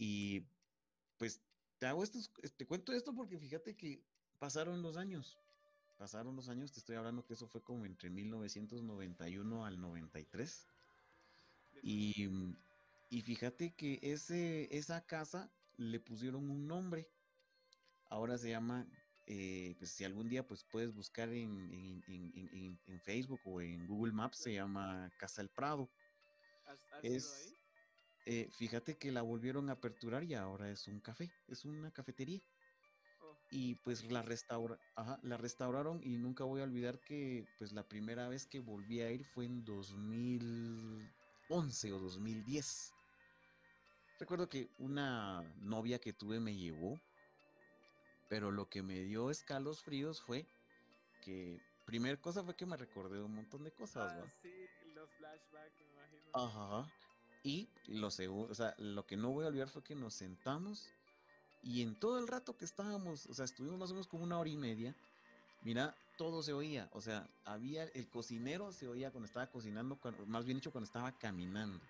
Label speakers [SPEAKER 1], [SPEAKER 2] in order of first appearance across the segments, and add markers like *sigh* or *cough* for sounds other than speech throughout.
[SPEAKER 1] Y pues te hago esto, te cuento esto porque fíjate que pasaron los años. Pasaron los años, te estoy hablando que eso fue como entre 1991 al 93. Y, y fíjate que ese, esa casa le pusieron un nombre. Ahora se llama, eh, pues si algún día pues puedes buscar en, en, Facebook o en Google Maps, se llama Casa El Prado.
[SPEAKER 2] ¿Has, es, ahí?
[SPEAKER 1] Eh, fíjate que la volvieron a aperturar y ahora es un café, es una cafetería. Oh. Y pues la, restaura, la restauraron y nunca voy a olvidar que pues la primera vez que volví a ir fue en 2011 o 2010. Recuerdo que una novia que tuve me llevó, pero lo que me dio escalos fríos fue que primera cosa fue que me recordé un montón de cosas,
[SPEAKER 2] ah, Sí, los flashbacks, me imagino.
[SPEAKER 1] Ajá. Y lo segundo, o sea, lo que no voy a olvidar fue que nos sentamos y en todo el rato que estábamos, o sea, estuvimos más o menos como una hora y media, mira, todo se oía, o sea, había el cocinero se oía cuando estaba cocinando, más bien dicho, cuando estaba caminando.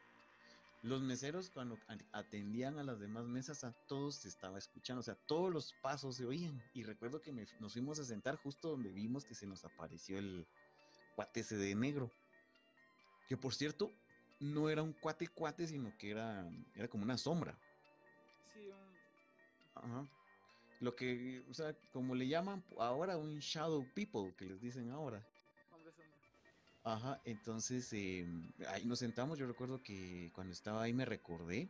[SPEAKER 1] Los meseros cuando atendían a las demás mesas, a todos se estaba escuchando, o sea, todos los pasos se oían. Y recuerdo que nos fuimos a sentar justo donde vimos que se nos apareció el cuate de negro. Que por cierto, no era un cuate cuate, sino que era, era como una sombra.
[SPEAKER 2] Sí, un
[SPEAKER 1] Ajá. Lo que, o sea, como le llaman ahora un shadow people, que les dicen ahora. Ajá, entonces em, ahí nos sentamos. Yo recuerdo que cuando estaba ahí me recordé.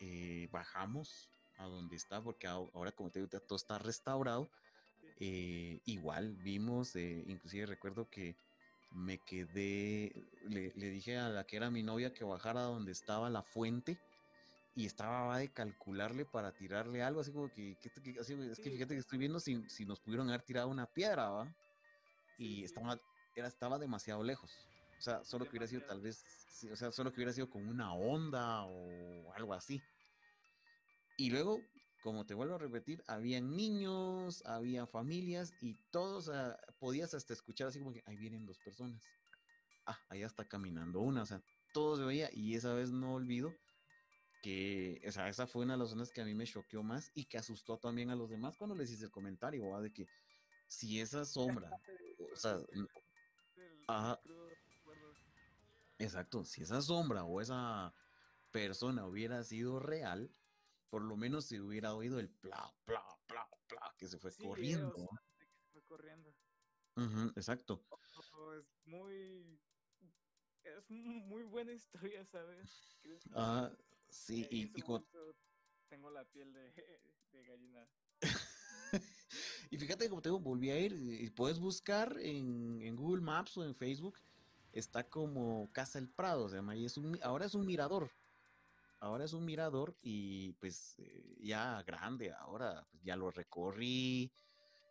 [SPEAKER 1] Eh, bajamos a donde está, porque ahora, como te digo, todo está restaurado. Eh, igual vimos, eh, inclusive recuerdo que me quedé, le, le, dije a la que era mi novia que bajara donde estaba la fuente y estaba de calcularle para tirarle algo, así como que, así, es que fíjate que estoy viendo si, si, nos pudieron haber tirado una piedra, ¿va? Y estaba, era, estaba demasiado lejos. O sea, solo que hubiera sido tal vez, o sea, solo que hubiera sido con una onda o algo así. Y luego, como te vuelvo a repetir, habían niños, había familias y todos, podías hasta escuchar así como que ahí vienen dos personas. Ah, allá está caminando una, o sea, todo se veía y esa vez no olvido que, o sea, esa fue una de las zonas que a mí me choqueó más y que asustó también a los demás cuando les hice el comentario, de que si esa sombra, o sea, *laughs* ajá, exacto, si esa sombra o esa persona hubiera sido real, por lo menos se hubiera oído el pla, pla, pla, pla, que se fue corriendo.
[SPEAKER 2] fue corriendo.
[SPEAKER 1] exacto.
[SPEAKER 2] Oh, es muy es muy buena historia, ¿sabes?
[SPEAKER 1] Ah, sí, y,
[SPEAKER 2] tengo la piel de, *laughs* gallina. *laughs*
[SPEAKER 1] y fíjate como tengo, volví a ir, y puedes buscar en, Google Maps o en Facebook, está como Casa El Prado, se llama, y es un, ahora es un mirador. Ahora es un mirador y pues eh, ya grande, ahora pues, ya lo recorrí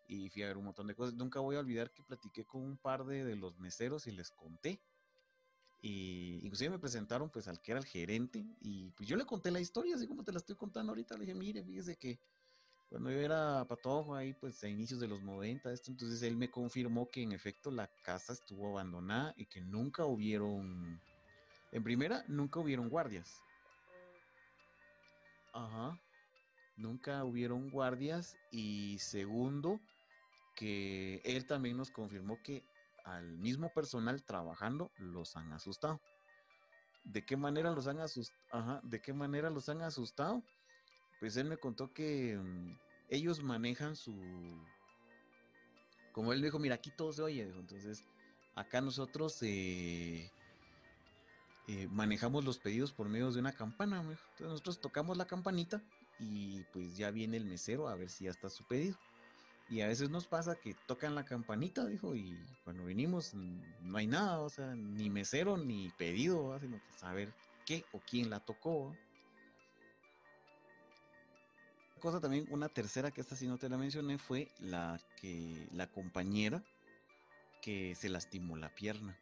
[SPEAKER 1] y fui a ver un montón de cosas. Nunca voy a olvidar que platiqué con un par de, de los meseros y les conté y inclusive me presentaron pues al que era el gerente y pues yo le conté la historia, así como te la estoy contando ahorita, le dije, mire, fíjese que cuando yo era patojo ahí pues a inicios de los 90, esto, entonces él me confirmó que en efecto la casa estuvo abandonada y que nunca hubieron, en primera, nunca hubieron guardias. Ajá, nunca hubieron guardias y segundo, que él también nos confirmó que al mismo personal trabajando los han asustado. ¿De qué manera los han asustado? ¿de qué manera los han asustado? Pues él me contó que mm, ellos manejan su como él dijo, mira, aquí todo se oye, entonces acá nosotros eh, eh, manejamos los pedidos por medio de una campana, entonces nosotros tocamos la campanita y pues ya viene el mesero a ver si ya está su pedido. Y a veces nos pasa que tocan la campanita, dijo, y cuando venimos no hay nada, o sea, ni mesero ni pedido, sino que saber qué o quién la tocó. Cosa también, una tercera que esta sí no te la mencioné, fue la que la compañera que se lastimó la pierna.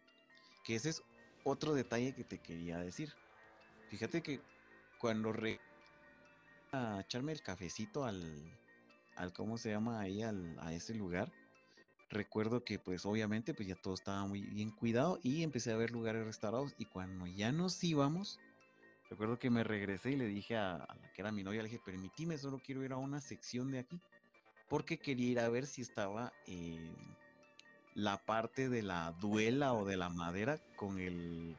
[SPEAKER 1] Que ese es otro detalle que te quería decir. Fíjate que cuando a echarme el cafecito al, al cómo se llama ahí al, a ese lugar, recuerdo que pues obviamente pues ya todo estaba muy bien cuidado y empecé a ver lugares restaurados y cuando ya nos íbamos, recuerdo que me regresé y le dije a, la que era mi novia, le dije, permíteme, solo quiero ir a una sección de aquí, porque quería ir a ver si estaba la parte de la duela o de la madera con el,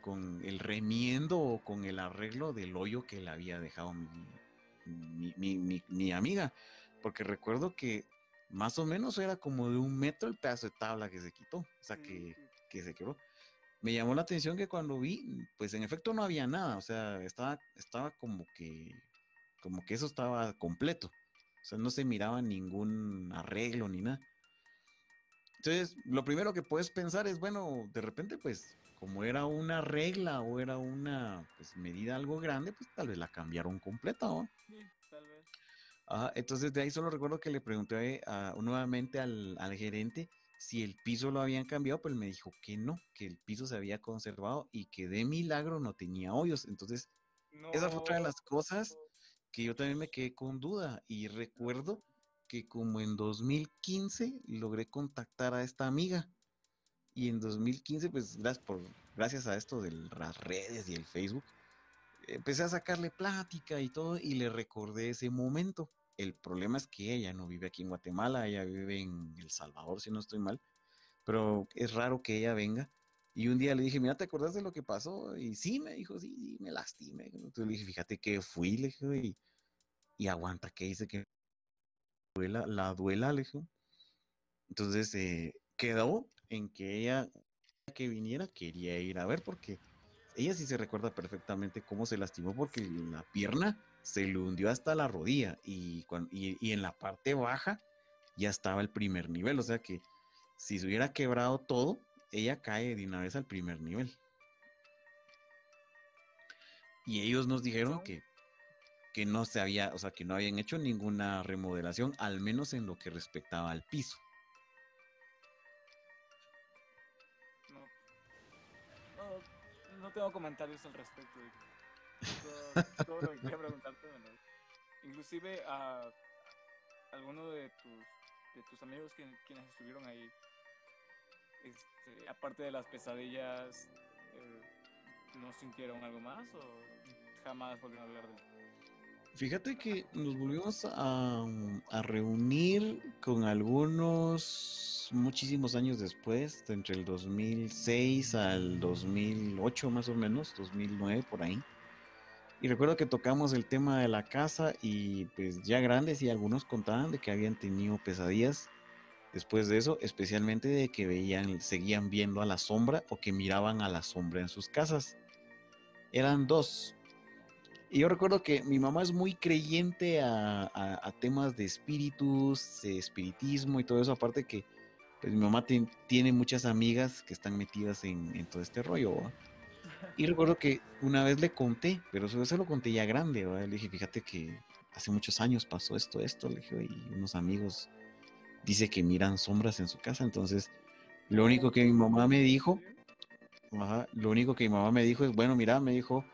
[SPEAKER 1] con el remiendo o con el arreglo del hoyo que le había dejado mi, amiga, porque recuerdo que más o menos era como de un metro el pedazo de tabla que se quitó, o sea, que, que se quebró. Me llamó la atención que cuando vi, pues en efecto no había nada, o sea, estaba, estaba como que, como que eso estaba completo, o sea, no se miraba ningún arreglo ni nada. Entonces, lo primero que puedes pensar es, bueno, de repente, pues, como era una regla o era una pues, medida algo grande, pues tal vez la cambiaron completa, ¿no? Sí, tal vez. entonces, de ahí solo recuerdo que le pregunté nuevamente al, al gerente si el piso lo habían cambiado, pues me dijo que no, que el piso se había conservado y que de milagro no tenía hoyos. Entonces, esa fue otra de las cosas que yo también me quedé con duda y recuerdo que como en 2015 logré contactar a esta amiga y en 2015 pues gracias por gracias a esto de las redes y el Facebook empecé a sacarle plática y todo y le recordé ese momento el problema es que ella no vive aquí en Guatemala, ella vive en El Salvador, si no estoy mal, pero es raro que ella venga. Y un día le dije, mira, ¿te acordás de lo que pasó? Y sí, me dijo, sí, sí, me lastimé. Entonces le dije, fíjate que fui, le dije, y, aguanta, que dice que duela, la duela, le dije. Entonces eh, quedó en que ella que viniera quería ir a ver porque ella sí se recuerda perfectamente cómo se lastimó porque la pierna se le hundió hasta la rodilla y, y, en la parte baja ya estaba el primer nivel. O sea que si se hubiera quebrado todo, ella cae de una vez al primer nivel. Y ellos nos dijeron que, que no se había, o sea, que no habían hecho ninguna remodelación, al menos en lo que respectaba al piso.
[SPEAKER 2] No, no tengo comentarios al respecto todo, lo que quería preguntarte, inclusive a alguno de tus, de tus amigos quienes estuvieron ahí, este, aparte de las pesadillas, eh, ¿no sintieron algo más o jamás volvieron a hablar de
[SPEAKER 1] Fíjate que nos volvimos a, a, reunir con algunos muchísimos años después, entre el 2006 al 2008 más o menos, 2009 por ahí. Y recuerdo que tocamos el tema de la casa y pues ya grandes y algunos contaban de que habían tenido pesadillas después de eso, especialmente de que veían, seguían viendo a la sombra o que miraban a la sombra en sus casas. Eran dos. Y yo recuerdo que mi mamá es muy creyente a, temas de espíritus, de espiritismo y todo eso, aparte que pues mi mamá tiene muchas amigas que están metidas en, en todo este rollo. Y recuerdo que una vez le conté, pero eso se lo conté ya grande, Le dije, fíjate que hace muchos años pasó esto, esto, le dije, y unos amigos dice que miran sombras en su casa, entonces lo único que mi mamá me dijo, lo único que mi mamá me dijo es, bueno, mira, me dijo,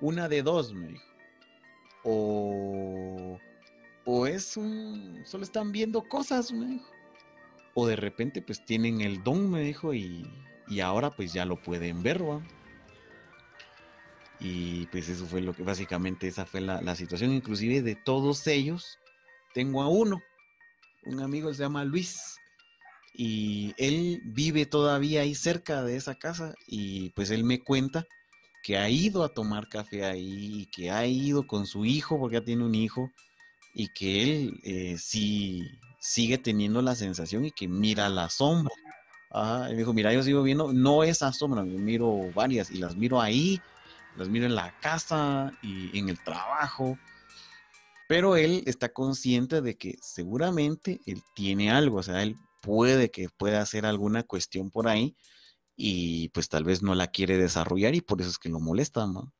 [SPEAKER 1] una de dos, me dijo, o, o es un, solo están viendo cosas, me dijo, o de repente pues tienen el don, me dijo, y, y ahora pues ya lo pueden ver, ¿va? Y pues eso fue lo que básicamente esa fue la, situación. Inclusive de todos ellos, tengo a uno, un amigo se llama Luis. Y él vive todavía ahí cerca de esa casa y pues él me cuenta que ha ido a tomar café ahí y que ha ido con su hijo porque ya tiene un hijo y que él eh, sí sigue teniendo la sensación y que mira la sombra. Ajá, me dijo, mira, yo sigo viendo, no esa sombra, yo miro varias y las miro ahí las miro en la casa y en el trabajo. Pero él está consciente de que seguramente él tiene algo, o sea, él puede que pueda hacer alguna cuestión por ahí y pues tal vez no la quiere desarrollar y por eso es que lo molesta, ¿no?